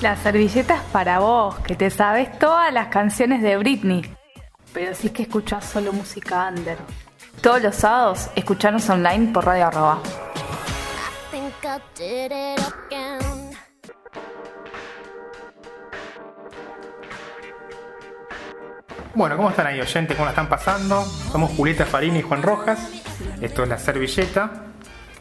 La servilleta es para vos, que te sabes todas las canciones de Britney. Pero si es que escuchás solo música under. Todos los sábados, escuchanos online por Radio Arroba. Bueno, ¿cómo están ahí oyentes? ¿Cómo la están pasando? Somos Julieta Farini y Juan Rojas. Esto es La Servilleta.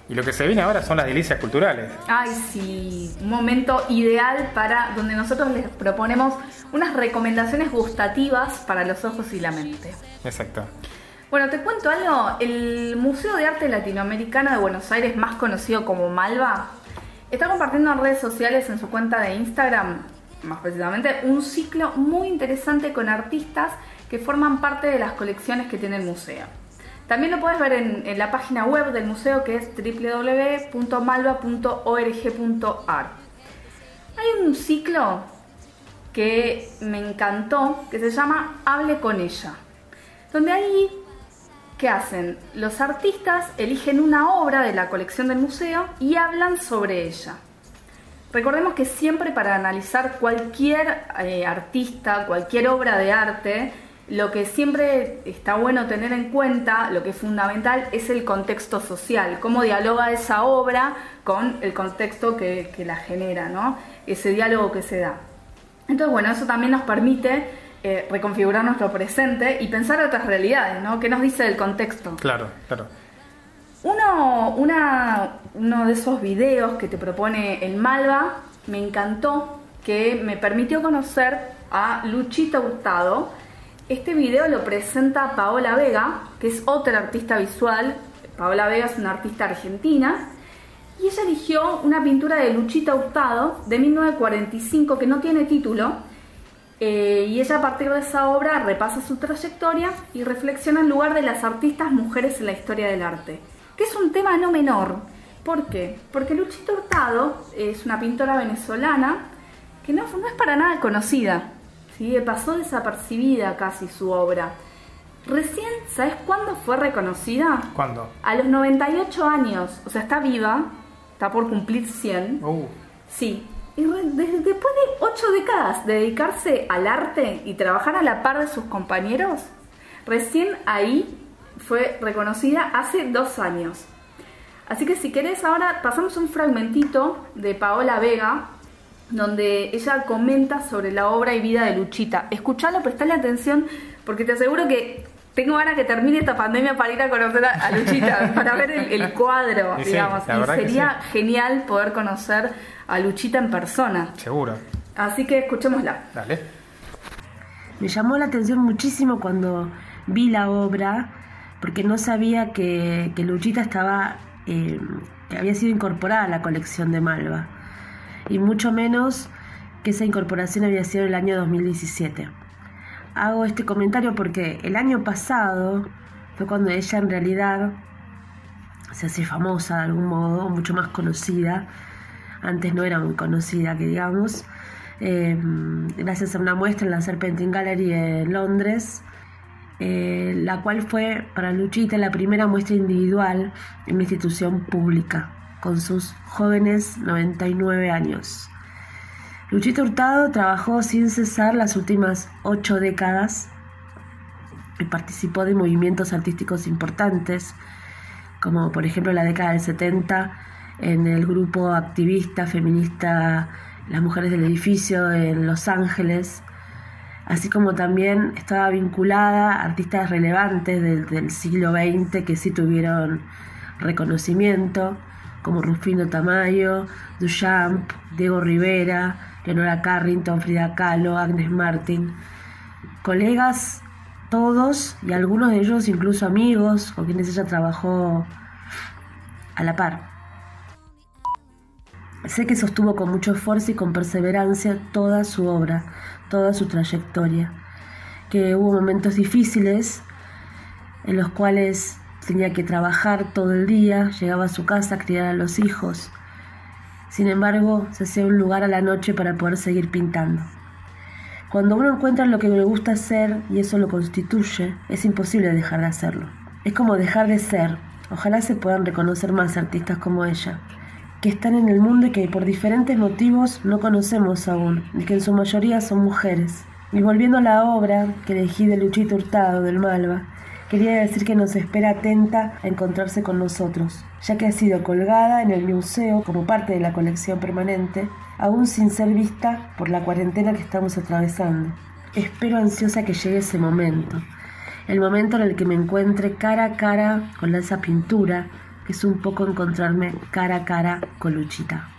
Y lo que se viene ahora son las delicias culturales. Ay, sí, un momento ideal para donde nosotros les proponemos unas recomendaciones gustativas para los ojos y la mente. Exacto. Bueno, te cuento algo. El Museo de Arte Latinoamericano de Buenos Aires, más conocido como Malva, está compartiendo en redes sociales en su cuenta de Instagram, más precisamente, un ciclo muy interesante con artistas que forman parte de las colecciones que tiene el museo. También lo puedes ver en, la página web del museo que es www.malva.org.ar. Hay un ciclo que me encantó que se llama Hable con ella, donde ahí, ¿qué hacen? Los artistas eligen una obra de la colección del museo y hablan sobre ella. Recordemos que siempre para analizar cualquier eh, artista, cualquier obra de arte, lo que siempre está bueno tener en cuenta, lo que es fundamental, es el contexto social, cómo dialoga esa obra con el contexto que, la genera, ¿no? Ese diálogo que se da. Entonces, bueno, eso también nos permite eh, reconfigurar nuestro presente y pensar otras realidades, ¿no? ¿Qué nos dice del contexto? Claro, claro. Uno, uno de esos videos que te propone el Malva me encantó, que me permitió conocer a Luchita Hurtado, este video lo presenta Paola Vega, que es otra artista visual. Paola Vega es una artista argentina. Y ella eligió una pintura de Luchita Hurtado de 1945 que no tiene título. Eh, y ella a partir de esa obra repasa su trayectoria y reflexiona en lugar de las artistas mujeres en la historia del arte. Que es un tema no menor. ¿Por qué? Porque Luchita Hurtado es una pintora venezolana que no es para nada conocida. Pasó desapercibida casi su obra. Recién, ¿sabes cuándo fue reconocida? ¿Cuándo? A los 98 años. O sea, está viva, está por cumplir 100. Uh. Sí. Y después de 8 décadas de dedicarse al arte y trabajar a la par de sus compañeros, recién ahí fue reconocida hace dos años. Así que si querés ahora pasamos un fragmentito de Paola Vega, donde ella comenta sobre la obra y vida de Luchita. Escuchalo, prestale atención, porque te aseguro que tengo ganas que termine esta pandemia para ir a conocer a, Luchita, para ver el, cuadro, digamos. y sería genial poder conocer a Luchita en persona. Seguro. Así que escuchémosla. Dale. Me llamó la atención muchísimo cuando vi la obra, porque no sabía que, Luchita estaba, eh, que había sido incorporada a la colección de Malva y mucho menos que esa incorporación había sido el año 2017. Hago este comentario porque el año pasado fue cuando ella en realidad se hace famosa de algún modo, mucho más conocida. Antes no era muy conocida, que digamos. Em, gracias a una muestra en la Serpentine Gallery en Londres, eh, la cual fue para Luchita la primera muestra individual en una institución pública con sus jóvenes 99 años. Luchito Hurtado trabajó sin cesar las últimas ocho décadas y participó de movimientos artísticos importantes, como por ejemplo la década del 70 en el grupo activista feminista Las Mujeres del Edificio en Los Ángeles, así como también estaba vinculada a artistas relevantes del, del siglo XX que sí tuvieron reconocimiento como Rufino Tamayo, Duchamp, Diego Rivera, Leonora Carrington, Frida Kahlo, Agnes Martin, colegas todos y algunos de ellos incluso amigos con quienes ella trabajó a la par. Sé que sostuvo con mucho esfuerzo y con perseverancia toda su obra, toda su trayectoria, que hubo momentos difíciles en los cuales Tenía que trabajar todo el día, llegaba a su casa a criar a los hijos. Sin embargo, se hacía un lugar a la noche para poder seguir pintando. Cuando uno encuentra lo que le gusta hacer y eso lo constituye, es imposible dejar de hacerlo. Es como dejar de ser. Ojalá se puedan reconocer más artistas como ella, que están en el mundo y que por diferentes motivos no conocemos aún, y que en su mayoría son mujeres. Y volviendo a la obra que elegí de Luchito Hurtado del Malva, quería decir que nos espera atenta a encontrarse con nosotros, ya que ha sido colgada en el museo como parte de la colección permanente, aún sin ser vista por la cuarentena que estamos atravesando. Espero ansiosa que llegue ese momento, el momento en el que me encuentre cara a cara con esa pintura, que es un poco encontrarme cara a cara con Luchita.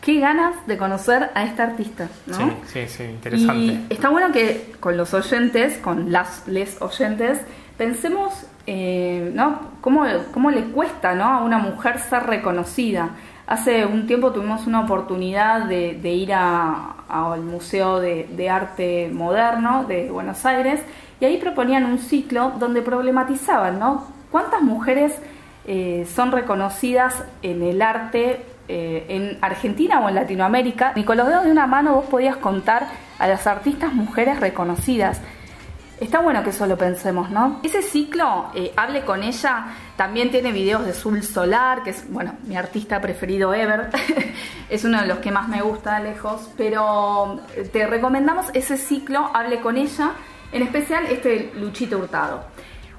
Qué ganas de conocer a esta artista, ¿no? Sí, sí, sí, interesante. Y está bueno que con los oyentes, con las les oyentes, pensemos, eh, ¿no? ¿Cómo, ¿Cómo le cuesta, ¿no? A una mujer ser reconocida. Hace un tiempo tuvimos una oportunidad de, ir al Museo de, Arte Moderno de Buenos Aires y ahí proponían un ciclo donde problematizaban, ¿no? ¿Cuántas mujeres eh, son reconocidas en el arte eh, en Argentina o en Latinoamérica? Y con los dedos de una mano vos podías contar a las artistas mujeres reconocidas. Está bueno que eso lo pensemos, ¿no? Ese ciclo, eh, Hable con ella, también tiene videos de Zul Solar, que es, bueno, mi artista preferido ever. es uno de los que más me gusta lejos. Pero eh, te recomendamos ese ciclo, Hable con ella, en especial este Luchito Hurtado,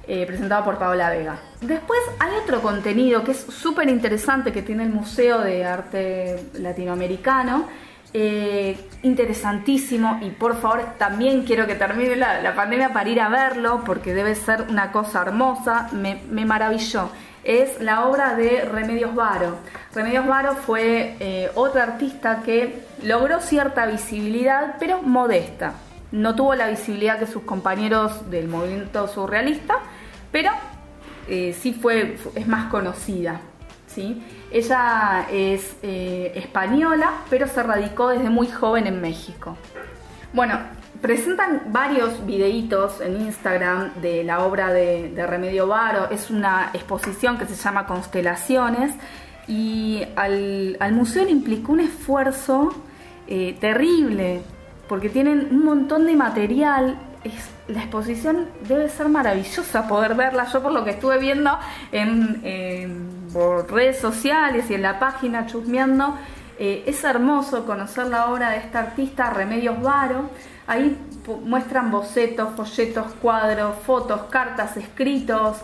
eh, presentado por Paola Vega. Después hay otro contenido que es súper interesante que tiene el Museo de Arte Latinoamericano eh, interesantísimo y por favor también quiero que termine la, pandemia para ir a verlo porque debe ser una cosa hermosa, me, maravilló. Es la obra de Remedios Varo. Remedios Varo fue eh, otra artista que logró cierta visibilidad, pero modesta. No tuvo la visibilidad que sus compañeros del movimiento surrealista, pero eh, sí fue, es más conocida. Ella es eh, española, pero se radicó desde muy joven en México. Bueno, presentan varios videitos en Instagram de la obra de, Remedio Varo. Es una exposición que se llama Constelaciones y al, museo le implicó un esfuerzo eh, terrible porque tienen un montón de material la exposición debe ser maravillosa poder verla. Yo por lo que estuve viendo en, por redes sociales y en la página chusmeando, eh, es hermoso conocer la obra de esta artista, Remedios Varo. Ahí muestran bocetos, folletos, cuadros, fotos, cartas, escritos.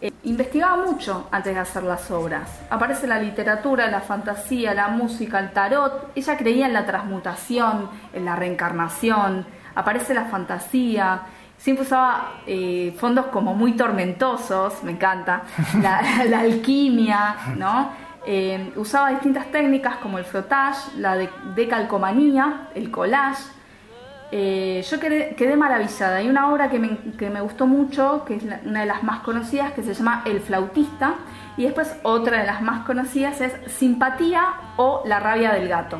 Eh, investigaba mucho antes de hacer las obras. Aparece la literatura, la fantasía, la música, el tarot. Ella creía en la transmutación, en la reencarnación aparece la fantasía, siempre usaba eh, fondos como muy tormentosos, me encanta, la, alquimia, ¿no? Eh, usaba distintas técnicas como el frottage, la de, decalcomanía, el collage. Eh, yo quedé, maravillada. Hay una obra que me, gustó mucho, que es una de las más conocidas, que se llama El flautista. Y después otra de las más conocidas es Simpatía o La rabia del gato.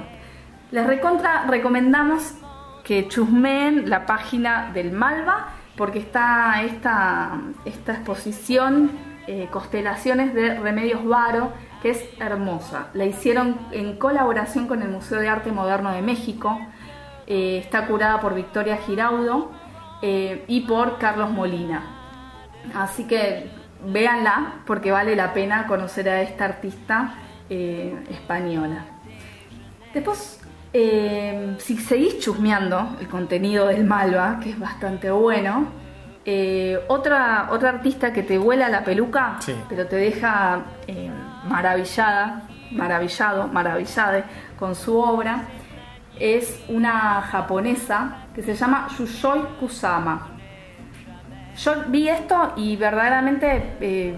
Les recontra recomendamos que chusmeen la página del Malva porque está esta, esta exposición eh, Constelaciones de Remedios Varo que es hermosa. La hicieron en colaboración con el Museo de Arte Moderno de México. Eh, está curada por Victoria Giraudo eh, y por Carlos Molina. Así que véanla porque vale la pena conocer a esta artista española. Después eh, si seguís chusmeando el contenido del Malva, que es bastante bueno, eh, otra, otra artista que te vuela la peluca, pero te deja eh, maravillada, maravillado, maravillada con su obra, es una japonesa que se llama Yuyoi Kusama. Yo vi esto y verdaderamente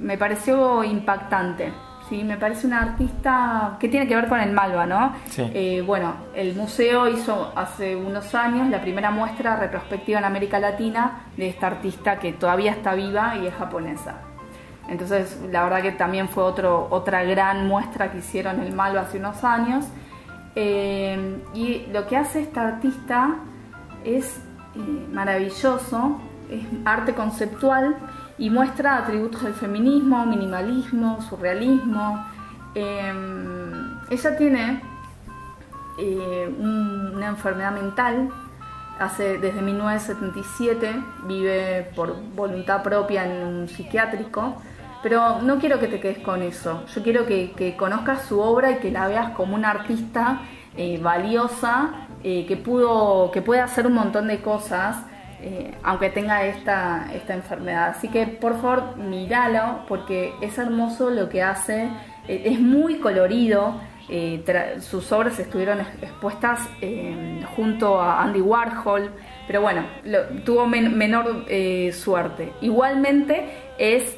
me pareció impactante Sí, me parece una artista que tiene que ver con el Malva, ¿no? Eh, bueno, el museo hizo hace unos años la primera muestra retrospectiva en América Latina de esta artista que todavía está viva y es japonesa. Entonces, la verdad que también fue otro, otra gran muestra que hicieron el Malva hace unos años. Eh, y lo que hace esta artista es eh, maravilloso, es arte conceptual y muestra atributos del feminismo, minimalismo, surrealismo. Em, ella tiene eh, una enfermedad mental, hace, desde 1977 vive por voluntad propia en un psiquiátrico Pero no quiero que te quedes con eso. Yo quiero que, que conozcas su obra y que la veas como una artista eh, valiosa, eh, que, pudo, que puede hacer un montón de cosas. Eh, aunque tenga esta, esta enfermedad. Así que por favor míralo porque es hermoso lo que hace, eh, es muy colorido, eh, sus obras estuvieron ex- expuestas junto a Andy Warhol, pero bueno, lo- tuvo men- menor suerte. Igualmente es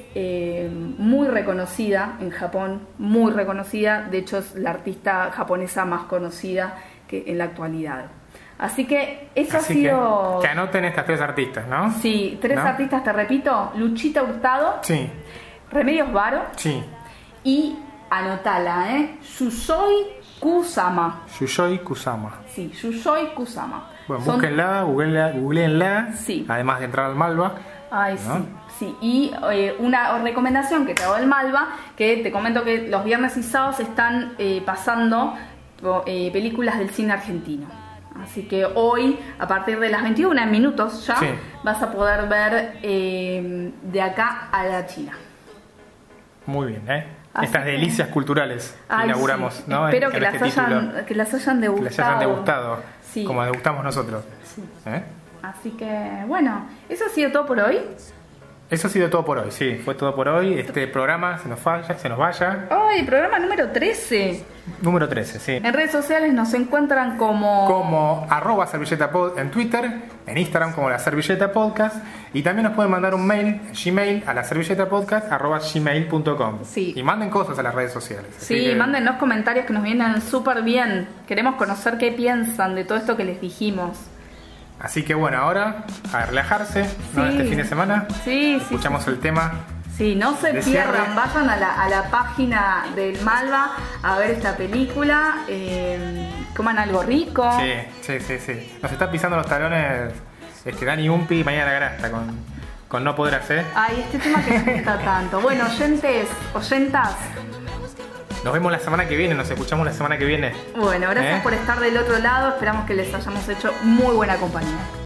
muy reconocida en Japón, muy reconocida, de hecho es la artista japonesa más conocida que en la actualidad. Así que eso Así ha sido... que, que anoten estas tres artistas, ¿no? Sí, tres ¿No? artistas, te repito, Luchita Hurtado, Sí, Remedios Varo sí. y anotala, ¿eh? Yusoi Kusama. Yuyoi Kusama. Sí, Yusoi Kusama. Bueno, Son- búsquenla, googleenla, googleenla, Sí. además de entrar al Malva. Ay, ¿no? sí, sí. Y eh, una recomendación que te hago del Malva, que te comento que los viernes y sábados están eh, pasando eh, películas del cine argentino. Así que hoy, a partir de las 21 minutos ya, Sí. vas a poder ver eh, de acá a la China. Muy bien, ¿eh? Así Estas que- delicias culturales que Ay, inauguramos, sí. ¿no? Espero En- que, las este hayan, que las hayan Que degustado. les hayan degustado, Sí. como degustamos nosotros. Sí. ¿eh? Así que, bueno, eso ha sido todo por hoy. Eso ha sido todo por hoy, sí, fue todo por hoy. Este programa se nos falla, se nos vaya. Ay, programa número 13. Número 13, sí. En redes sociales nos encuentran como... Como arroba servilleta pod en Twitter, en Instagram como la servilleta podcast y también nos pueden mandar un mail, Gmail, a la servilleta podcast arroba gmail.com. Sí. Y manden cosas a las redes sociales. Sí, que- mándenos comentarios que nos vienen súper bien. Queremos conocer qué piensan de todo esto que les dijimos. Así que bueno, ahora a relajarse, ¿no? Sí. Este fin de semana. Sí, sí. Escuchamos el tema. Sí, no se pierdan, vayan a la, a la página del Malva a ver esta película. eh, coman algo rico. Sí, sí, sí, sí. Nos está pisando los talones este, Dani Umpi y mañana Grasta con, con no poder hacer. Ay, este tema que nos gusta tanto. Bueno, oyentes, oyentas, Nos vemos la semana que viene, nos escuchamos la semana que viene. bueno, gracias ¿Eh? por estar del otro lado. Esperamos que les hayamos hecho muy buena compañía.